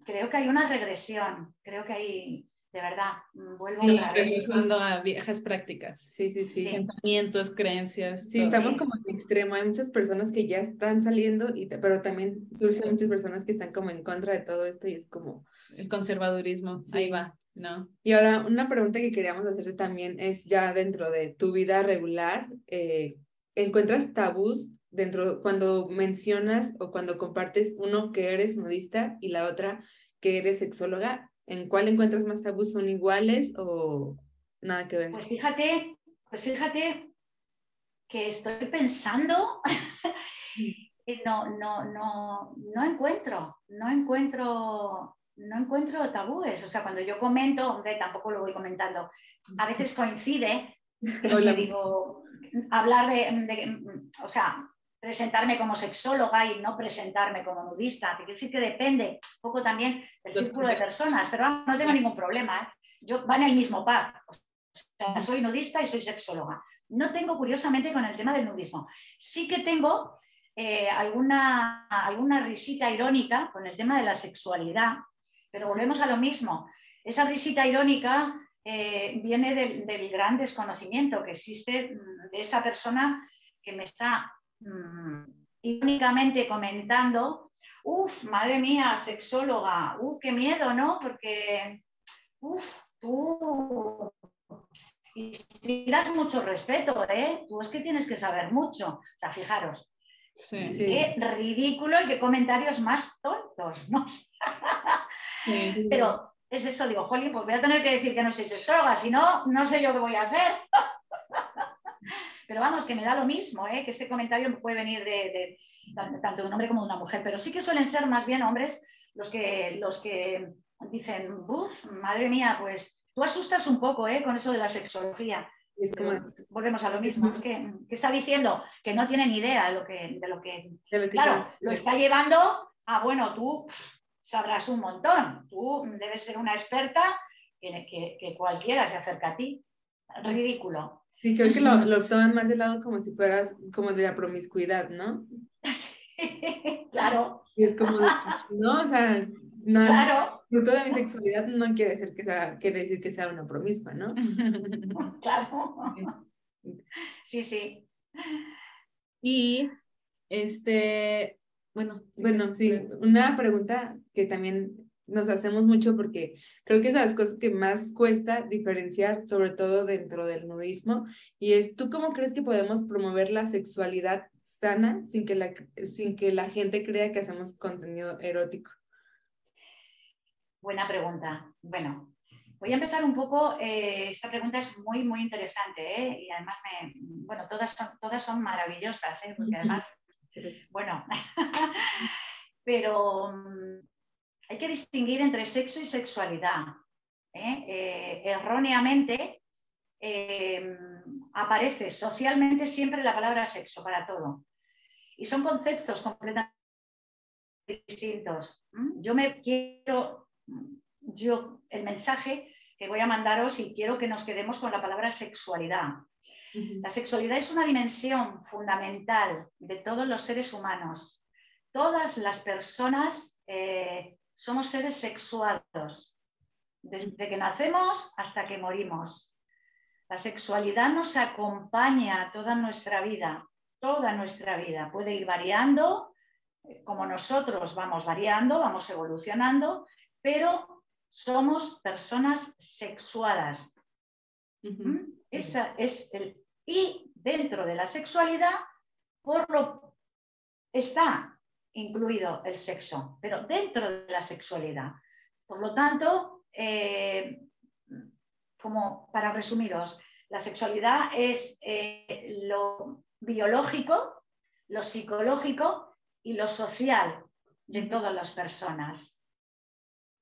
creo que hay una regresión, creo que hay, de verdad, mm, vuelvo a regresando a viejas prácticas. Sí, sí, sí. Pensamientos, creencias. Sí, estamos como en extremo. Hay muchas personas que ya están saliendo, y, pero también surgen muchas personas que están como en contra de todo esto y es como... El conservadurismo, ahí va, ¿no? Y ahora una pregunta que queríamos hacerte también es ya dentro de tu vida regular, eh, ¿encuentras tabús dentro cuando mencionas o cuando compartes uno que eres nudista y la otra que eres sexóloga? ¿En cuál encuentras más tabús? ¿Son iguales o nada que ver? Pues fíjate, pues fíjate que estoy pensando no, no, no, no encuentro, no encuentro, no encuentro tabúes. O sea, cuando yo comento, hombre, tampoco lo voy comentando, a veces coincide, pero digo, hablar de, o sea, presentarme como sexóloga y no presentarme como nudista. Quiere decir que depende un poco también del círculo de personas, pero no tengo ningún problema. ¿eh? Yo van el mismo par. O sea, soy nudista y soy sexóloga. No tengo, curiosamente, con el tema del nudismo. Sí que tengo eh, alguna, alguna risita irónica con el tema de la sexualidad, pero volvemos a lo mismo. Esa risita irónica eh, viene del, del, gran desconocimiento que existe de esa persona que me está Mm, únicamente comentando, uff, madre mía, sexóloga, uff, qué miedo, ¿no? Porque, uff, tú inspiras mucho respeto, ¿eh? Tú es que tienes que saber mucho. O sea, fijaros, sí. qué ridículo y qué comentarios más tontos, ¿no? Pero es eso, digo, Jolín, pues voy a tener que decir que no soy sexóloga, si no, no sé yo qué voy a hacer. Pero vamos, que me da lo mismo, ¿eh? que este comentario puede venir de, tanto de un hombre como de una mujer, pero sí que suelen ser más bien hombres los que, los que dicen, uff, madre mía, pues tú asustas un poco ¿eh? con eso de la sexología. volvemos a lo mismo, es que, está diciendo que no tiene ni idea de lo que, de lo que, claro, lo está llevando a, bueno, tú sabrás un montón, tú debes ser una experta que, que cualquiera se acerca a ti. Ridículo. Sí, creo que lo, lo, toman más de lado como si fueras como de la promiscuidad, ¿no? Sí, claro. Y es como, no, o sea, no, claro. fruto de mi sexualidad no quiere decir que sea, quiere decir que sea una promiscua, ¿no? Claro. Sí, sí. Y este, bueno. Bueno, sí, una pregunta que también nos hacemos mucho porque creo que es de las cosas que más cuesta diferenciar, sobre todo dentro del nudismo, y es, ¿tú cómo crees que podemos promover la sexualidad sana sin que la, sin que la gente crea que hacemos contenido erótico? Buena pregunta. Bueno, voy a empezar un poco, eh, esta pregunta es muy, muy interesante, ¿eh? y además, me, bueno, todas son, todas son maravillosas, ¿eh? porque además, bueno, pero hay que distinguir entre sexo y sexualidad. ¿eh? Eh, erróneamente eh, aparece socialmente siempre la palabra sexo para todo. Y son conceptos completamente distintos. Yo me quiero, yo el mensaje que voy a mandaros y quiero que nos quedemos con la palabra sexualidad. La sexualidad es una dimensión fundamental de todos los seres humanos. Todas las personas somos seres sexuados, desde que nacemos hasta que morimos. La sexualidad nos acompaña toda nuestra vida, toda nuestra vida. Puede ir variando, eh, como nosotros vamos variando, vamos evolucionando, pero somos personas sexuadas. ¿Mm? Esa es el, y dentro de la sexualidad, por lo está incluido el sexo, pero dentro de la sexualidad. Por lo tanto, eh, como para resumiros, la sexualidad es eh, lo biológico, lo psicológico y lo social de todas las personas.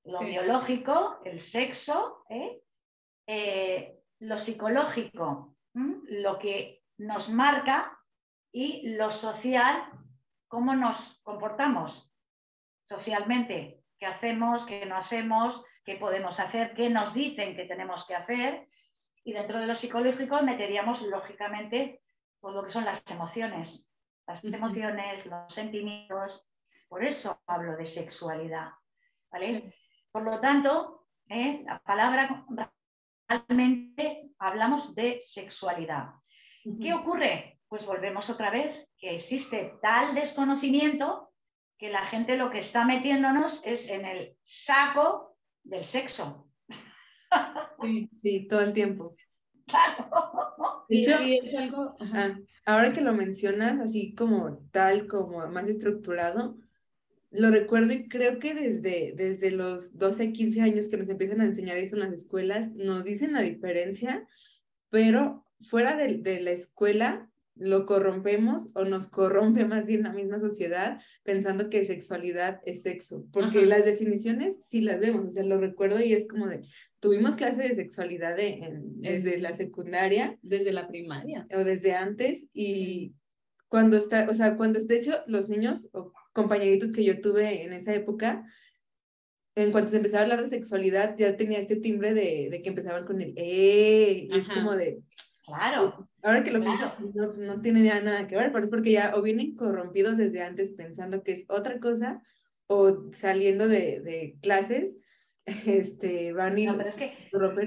Lo biológico, el sexo, ¿eh? lo psicológico, lo que nos marca y lo social, cómo nos comportamos socialmente, qué hacemos, qué no hacemos, qué podemos hacer, qué nos dicen que tenemos que hacer. Y dentro de lo psicológico meteríamos, lógicamente, todo lo que son las emociones, las emociones, los sentimientos. Por eso hablo de sexualidad. Por lo tanto, ¿eh? la palabra realmente hablamos de sexualidad. ¿Qué ocurre? Pues volvemos otra vez, que existe tal desconocimiento que la gente lo que está metiéndonos es en el saco del sexo. Sí, todo el tiempo. es algo, ahora que lo mencionas, así como tal, como más estructurado, lo recuerdo y creo que desde, desde los 12, 15 años que nos empiezan a enseñar eso en las escuelas, nos dicen la diferencia, pero fuera de, de la escuela lo corrompemos o nos corrompe más bien la misma sociedad pensando que sexualidad es sexo, porque las definiciones sí las vemos, o sea, lo recuerdo y es como de, tuvimos clase de sexualidad desde la secundaria. Desde la primaria. O desde antes y cuando está, o sea, cuando, de hecho, los niños o compañeritos que yo tuve en esa época, en cuanto se empezaba a hablar de sexualidad, ya tenía este timbre de, de que empezaban con el eh, y es como de, Claro. Ahora que lo pienso, no, no, tiene nada que ver, pero es porque ya o vienen corrompidos desde antes pensando que es otra cosa, o saliendo de, de clases, este, van y... No, pero es que,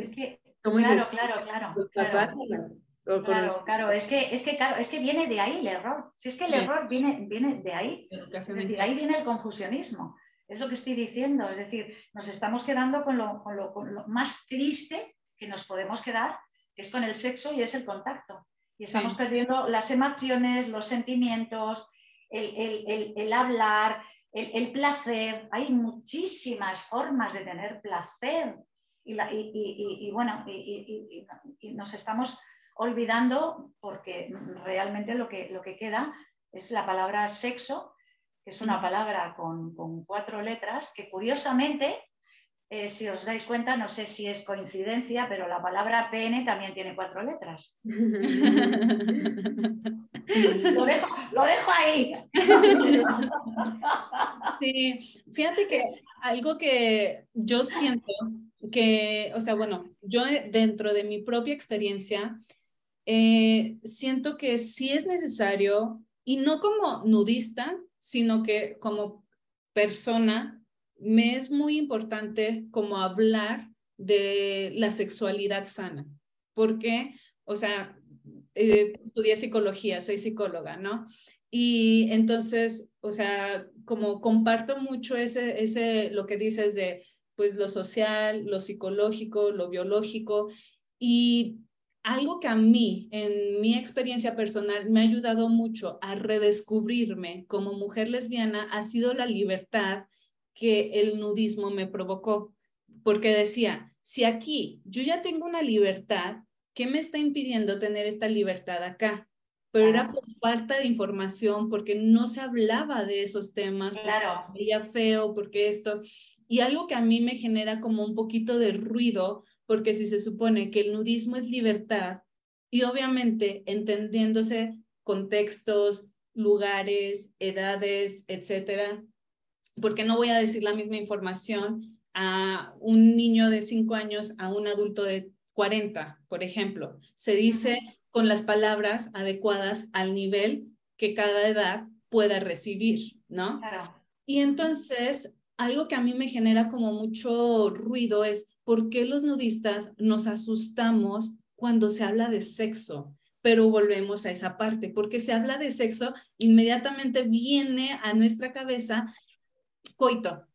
es que claro, claro, claro, claro. Claro, es que, es que, claro, es que viene de ahí el error. Si es que el error viene, viene de ahí. Es decir, ahí viene el confusionismo. Es lo que estoy diciendo. Es decir, nos estamos quedando con lo, con lo, con lo más triste que nos podemos quedar es con el sexo y es el contacto. Y estamos perdiendo las emociones, los sentimientos, el, hablar, el, placer. Hay muchísimas formas de tener placer. Y, bueno, y, nos estamos olvidando porque realmente lo que, lo que queda es la palabra sexo, que es una palabra con, con cuatro letras, que curiosamente eh, si os dais cuenta, no sé si es coincidencia, pero la palabra PN también tiene cuatro letras. lo, dejo, lo dejo ahí. sí, fíjate que algo que yo siento que, o sea, bueno, yo dentro de mi propia experiencia, eh, siento que sí es necesario, y no como nudista, sino que como persona, me es muy importante como hablar de la sexualidad sana, porque, o sea, eh, estudié psicología, soy psicóloga, ¿no? Y entonces, o sea, como comparto mucho ese, ese, lo que dices de, pues, lo social, lo psicológico, lo biológico, y algo que a mí, en mi experiencia personal, me ha ayudado mucho a redescubrirme como mujer lesbiana ha sido la libertad que el nudismo me provocó, porque decía, si aquí yo ya tengo una libertad, ¿qué me está impidiendo tener esta libertad acá? Pero era por falta de información, porque no se hablaba de esos temas, claro. veía feo, porque esto, y algo que a mí me genera como un poquito de ruido, porque si se supone que el nudismo es libertad, y obviamente entendiéndose contextos, lugares, edades, etcétera, porque no voy a decir la misma información a un niño de 5 años a un adulto de 40, por ejemplo. Se dice con las palabras adecuadas al nivel que cada edad pueda recibir, ¿no? Claro. Y entonces, algo que a mí me genera como mucho ruido es por qué los nudistas nos asustamos cuando se habla de sexo. Pero volvemos a esa parte, porque se habla de sexo, inmediatamente viene a nuestra cabeza coito.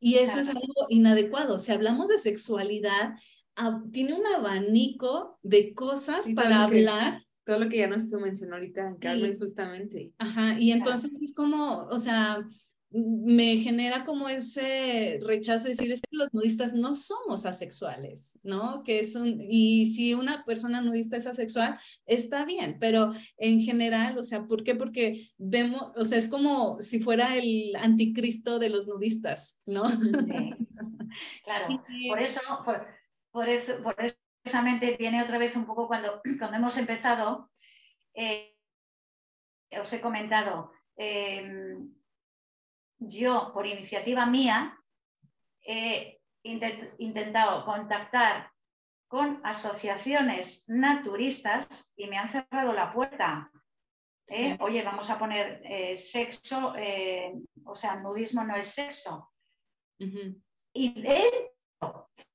Y eso es algo inadecuado. Si hablamos de sexualidad, ah, tiene un abanico de cosas para hablar todo lo que ya nos mencionó ahorita Carmen, justamente. Ajá, y entonces es como, o sea, me genera como ese rechazo de decir, es que los nudistas no somos asexuales, ¿no? Que es un, y si una persona nudista es asexual, está bien, pero en general, o sea, ¿por qué? Porque vemos, o sea, es como si fuera el anticristo de los nudistas, ¿no? Claro, por eso, por, eso, por eso precisamente viene otra vez un poco cuando, cuando hemos empezado, eh, os he comentado, em, yo por iniciativa mía he intentado contactar con asociaciones naturistas y me han cerrado la puerta. ¿eh? Oye, vamos a poner eh, sexo, o sea, nudismo no es sexo. Y de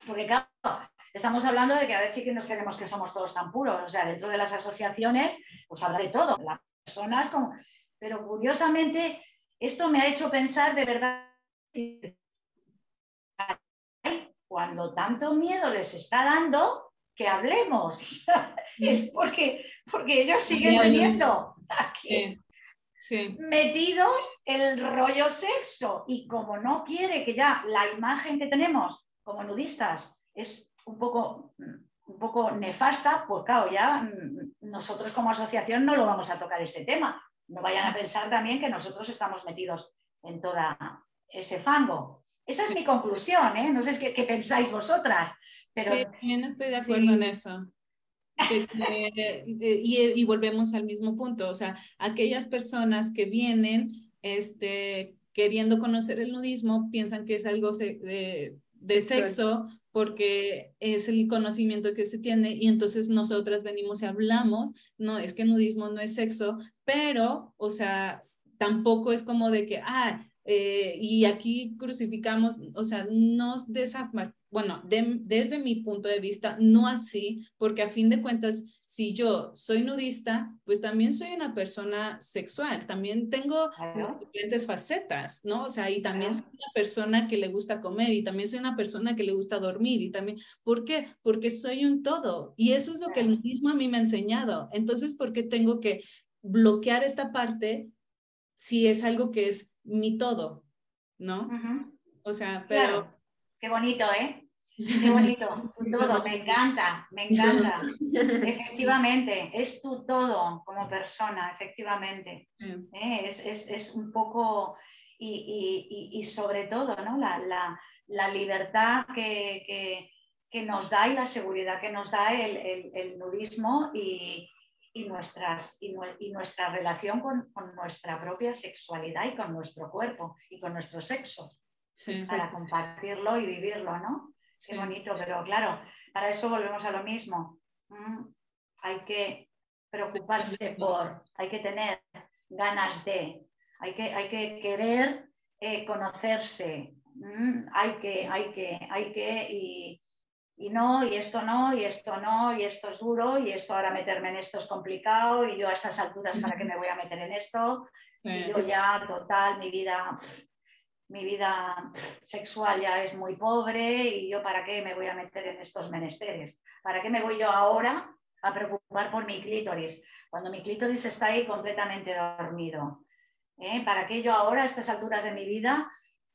porque claro, estamos hablando de que a ver si que nos creemos que somos todos tan puros, o sea, dentro de las asociaciones, pues habla de todo, las personas como... Pero curiosamente, esto me ha hecho pensar de verdad cuando tanto miedo les está dando, que hablemos. es porque, porque ellos siguen teniendo aquí metido el rollo sexo. Y como no quiere que ya la imagen que tenemos como nudistas es un poco, un poco nefasta, pues claro, ya mm, nosotros como asociación no lo vamos a tocar este tema. No vayan a pensar también que nosotros estamos metidos en todo ese fango. Esa es mi conclusión, ¿eh? No sé qué, pensáis vosotras. Pero... Sí, también estoy de acuerdo en eso. y, volvemos al mismo punto, o sea, aquellas personas que vienen este, queriendo conocer el nudismo piensan que es algo de, de sexo porque es el conocimiento que se tiene y entonces nosotras venimos y hablamos, no, es que nudismo no es sexo, pero, o sea, tampoco es como de que, ah, eh, y aquí crucificamos, o sea, no de esa, bueno, desde mi punto de vista, no así, porque a fin de cuentas, si yo soy nudista, pues también soy una persona sexual, también tengo diferentes facetas, ¿no? O sea, y también soy una persona que le gusta comer y también soy una persona que le gusta dormir y también, ¿por qué? Porque soy un todo y eso es lo que el nudismo a mí me ha enseñado. Entonces, ¿por qué tengo que bloquear esta parte si es algo que es mi todo, ¿no? O sea, pero... Qué bonito, ¿eh? Qué bonito, tu todo, me encanta, me encanta. Efectivamente, es tu todo como persona, efectivamente. ¿Eh? Es, un poco, y, sobre todo, ¿no? La, libertad que, nos da y la seguridad que nos da el nudismo y, y, nuestras, y, nuestra relación con, nuestra propia sexualidad y con nuestro cuerpo y con nuestro sexo. para compartirlo y vivirlo, ¿no? Qué bonito, pero claro, para eso volvemos a lo mismo. Mm, hay que preocuparse por, hay que tener ganas de, hay que, hay que querer eh, conocerse, mm, hay que, hay que, hay que, y, y no, y esto no, y esto no, y esto es duro, y esto ahora meterme en esto es complicado, y yo a estas alturas, ¿para qué me voy a meter en esto? Si yo ya, total, mi vida, mi vida sexual ya es muy pobre, y yo para qué me voy a meter en estos menesteres? ¿Para qué me voy yo ahora a preocupar por mi clítoris? Cuando mi clítoris está ahí completamente dormido. ¿Eh? ¿Para qué yo ahora, a estas alturas de mi vida,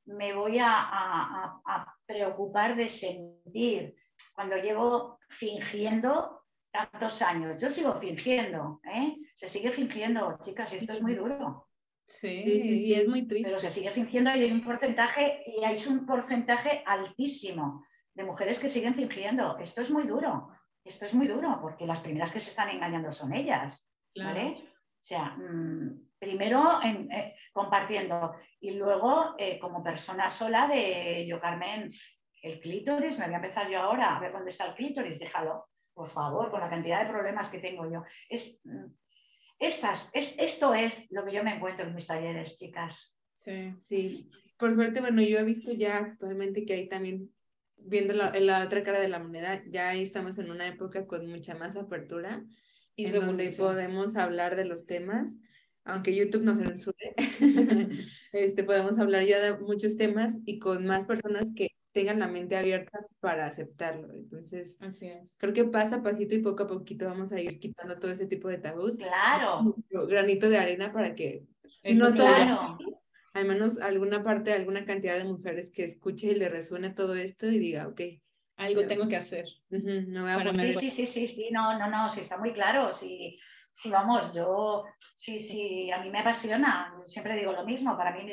me voy a preocupar de sentir? Cuando llevo fingiendo tantos años. Yo sigo fingiendo, ¿eh? Se sigue fingiendo, chicas, y esto es muy duro. Sí, y es muy triste. Pero se sigue fingiendo y hay un porcentaje, y hay un porcentaje altísimo de mujeres que siguen fingiendo. Esto es muy duro, esto es muy duro, porque las primeras que se están engañando son ellas, ¿vale? O sea, mm, primero eh, compartiendo y luego eh, como persona sola de yo, Carmen, el clítoris, me voy a empezar yo ahora a ver dónde está el clítoris, déjalo, por favor, con la cantidad de problemas que tengo yo. Es, mm, estas, es, esto es lo que yo me encuentro en mis talleres, chicas. Sí, sí. por suerte, bueno, yo he visto ya actualmente que hay también, viendo la, la otra cara de la moneda, ya estamos en una época con mucha más apertura, y en donde podemos hablar de los temas, aunque YouTube nos censure, este, podemos hablar ya de muchos temas y con más personas que tengan la mente abierta para aceptarlo. Entonces, Así es. creo que pasa pasito y poco a poquito vamos a ir quitando todo ese tipo de tabús. Claro. Granito de arena para que, si no todo, al menos alguna parte, alguna cantidad de mujeres que escuche y le resuene todo esto y diga, ok. Algo tengo que hacer. sí, sí, sí, sí, sí, no, no, no, sí está muy claro. Sí, sí vamos, yo, sí, sí, a mí me apasiona. Siempre digo lo mismo. Para mí,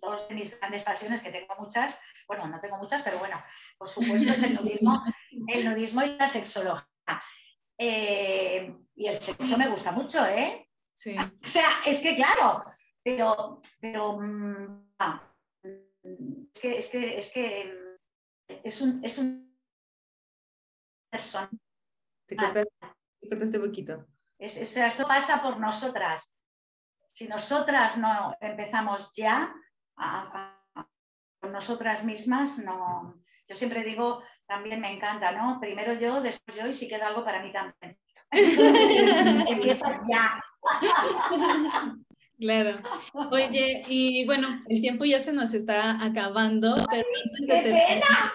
dos de mis grandes pasiones, que tengo muchas, bueno, no tengo muchas, pero bueno, por supuesto es el nudismo, el nudismo y la sexología. Eh, y el sexo me gusta mucho, ¿eh? Sí. O sea, es que claro, pero, pero mm, ah, es que es que es que es un, es un persona. Te cortaste, te un poquito. Esto pasa por nosotras. Si nosotras no empezamos ya con nosotras mismas, no. Yo siempre digo, también me encanta, ¿no? Primero yo, después yo y si queda algo para mí también. empieza ya. Claro. Oye, y bueno, el tiempo ya se nos está acabando, pero de terminar,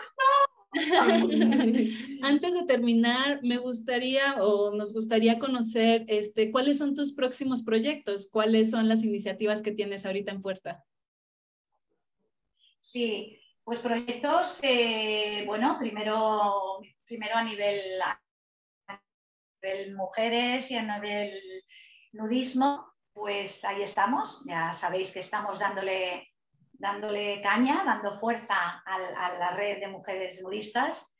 antes de terminar, me gustaría o nos gustaría conocer este, cuáles son tus próximos proyectos, cuáles son las iniciativas que tienes ahorita en puerta. Sí, pues proyectos, eh, bueno, primero, primero a nivel, a nivel mujeres y a nivel nudismo, pues ahí estamos. Ya sabéis que estamos dándole, dándole caña, dando fuerza a, la red de mujeres nudistas,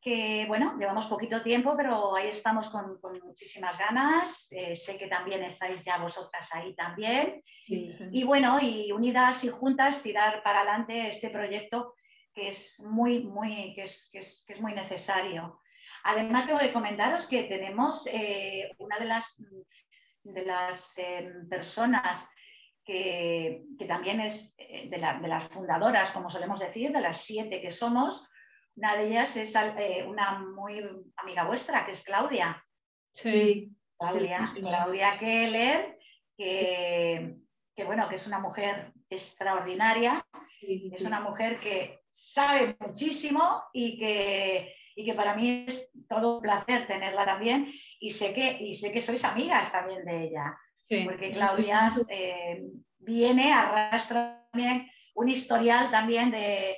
que bueno, llevamos poquito tiempo, pero ahí estamos con, muchísimas ganas. Eh, sé que también estáis ya vosotras ahí también. Y bueno, y unidas y juntas tirar para adelante este proyecto que es muy, muy, que es, que es, que es muy necesario. Además, debo de comentaros que tenemos eh, una de las de las em, personas que, también es eh, de, las fundadoras, como solemos decir, de las siete que somos, una de ellas es eh, una muy amiga vuestra, que es Claudia. Sí. Claudia, Claudia Keller, que, bueno, que es una mujer extraordinaria, es una mujer que sabe muchísimo y que, y que para mí es todo un placer tenerla también. Y sé que, y sé que sois amigas también de ella, porque Claudia eh, viene, arrastra también un historial también de,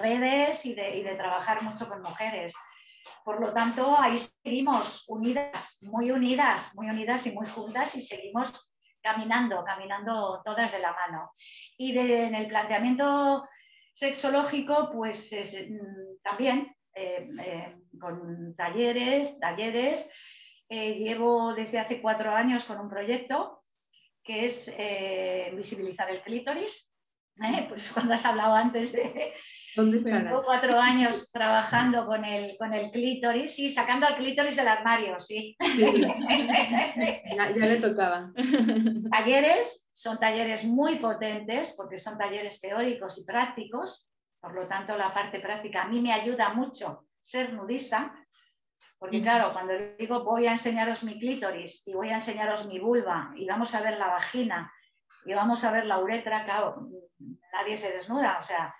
redes y de, y de, trabajar mucho con mujeres. Por lo tanto, ahí seguimos unidas, muy unidas, muy unidas y muy juntas y seguimos caminando, caminando todas de la mano. Y en el planteamiento sexológico, pues mm, también eh, eh, con talleres, talleres. Eh, llevo desde hace cuatro años con un proyecto que es visibilizar el clítoris. Pues cuando has hablado antes de... ¿Dónde Llevo cuatro años trabajando con el, con el clítoris y sacando al clítoris del armario, sí. ya, ya le tocaba. Talleres, son talleres muy potentes porque son talleres teóricos y prácticos por lo tanto, la parte práctica a mí me ayuda mucho ser nudista, porque claro, cuando digo voy a enseñaros mi clítoris y voy a enseñaros mi vulva y vamos a ver la vagina y vamos a ver la uretra, claro, nadie se desnuda, o sea,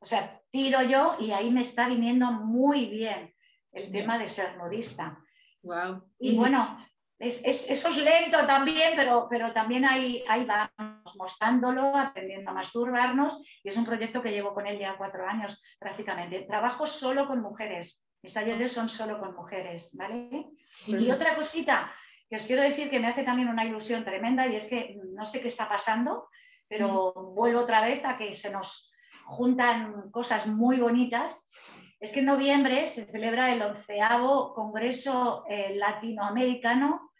o sea, tiro yo y ahí me está viniendo muy bien el tema de ser nudista. Wow. Y bueno, eso es lento también, pero, pero también ahí, ahí vamos mostrándolo, aprendiendo a masturbarnos y es un proyecto que llevo con él ya cuatro años prácticamente. Trabajo solo con mujeres, mis talleres son solo con mujeres, ¿vale? Y otra cosita que os quiero decir que me hace también una ilusión tremenda y es que no sé qué está pasando, pero vuelvo otra vez a que se nos juntan cosas muy bonitas. Es que en noviembre se celebra el onceavo Congreso eh, Latinoamericano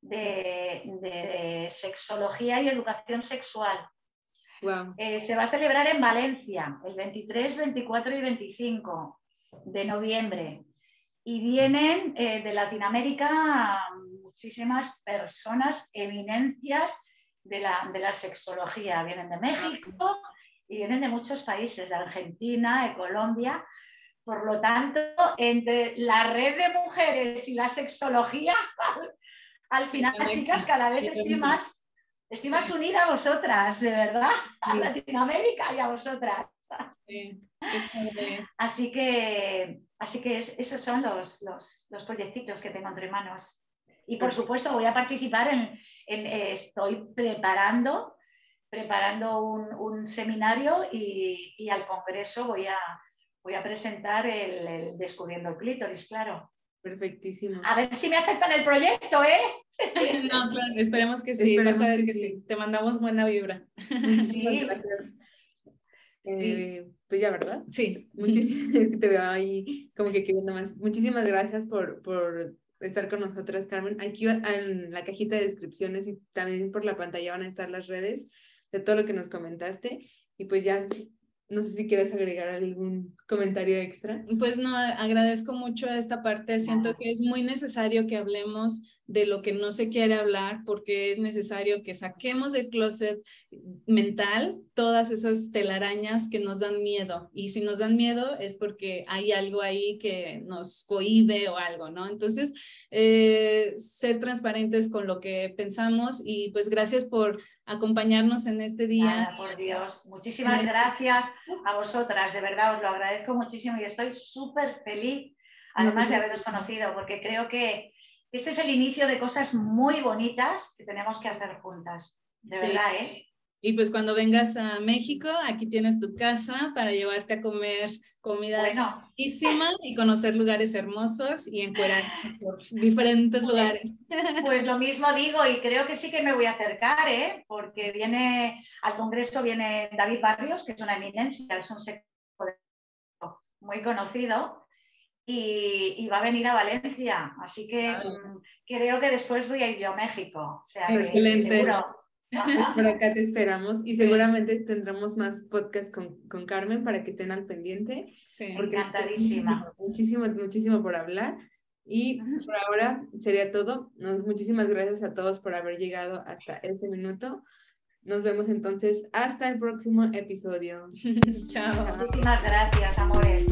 de, sexología y educación sexual. Eh, se va a celebrar en Valencia el 23, 24 y 25 de noviembre. Y vienen eh, de Latinoamérica muchísimas personas, eminencias de la, de la, sexología. Vienen de México, y vienen de muchos países, de Argentina, de Colombia. Por lo tanto, entre la red de mujeres y la sexología, al, final, chicas, cada vez estoy más, estoy más unida a vosotras, de verdad, a Latinoamérica y a vosotras. Así que, así que esos son los, los, los, proyectitos que tengo entre manos. Y por supuesto voy a participar en, eh, estoy preparando, preparando un, seminario y, al Congreso voy a, voy a presentar el, Descubriendo el Clítoris, claro. Perfectísimo. A ver si me aceptan el proyecto, ¿eh? No, claro, esperemos que sí, vas a ver que, sí. Te mandamos buena vibra. Sí. Eh, pues ya, ¿verdad? Sí. Muchísimas, te veo ahí como que queriendo más. Muchísimas gracias por, por estar con nosotras, Carmen. Aquí en la cajita de descripciones y también por la pantalla van a estar las redes de todo lo que nos comentaste. Y pues ya no sé si quieres agregar algún comentario extra. Pues no, agradezco mucho esta parte. Siento que es muy necesario que hablemos de lo que no se quiere hablar porque es necesario que saquemos del closet mental todas esas telarañas que nos dan miedo. Y si nos dan miedo es porque hay algo ahí que nos cohibe o algo, ¿no? Entonces, eh, ser transparentes con lo que pensamos y pues gracias por acompañarnos en este día. por Dios, muchísimas gracias. a vosotras, de verdad os lo agradezco muchísimo y estoy súper feliz, además de haberos conocido, porque creo que este es el inicio de cosas muy bonitas que tenemos que hacer juntas, de verdad, ¿eh? Y pues cuando vengas a México, aquí tienes tu casa para llevarte a comer comida buenísima y conocer lugares hermosos y encuerar por diferentes pues, lugares. Pues lo mismo digo y creo que sí que me voy a acercar, ¿eh? porque viene al Congreso viene David Barrios, que es una eminencia, es un sector muy conocido y, va a venir a Valencia. Así que mm, creo que después voy a ir yo a México. O sea, Excelente. Por acá te esperamos y seguramente tendremos más podcast con, con, Carmen para que estén al pendiente. Sí, encantadísima. Muchísimo, muchísimo por hablar. Y por ahora sería todo. muchísimas gracias a todos por haber llegado hasta este minuto. Nos vemos entonces hasta el próximo episodio. Chao. Muchísimas gracias, amores.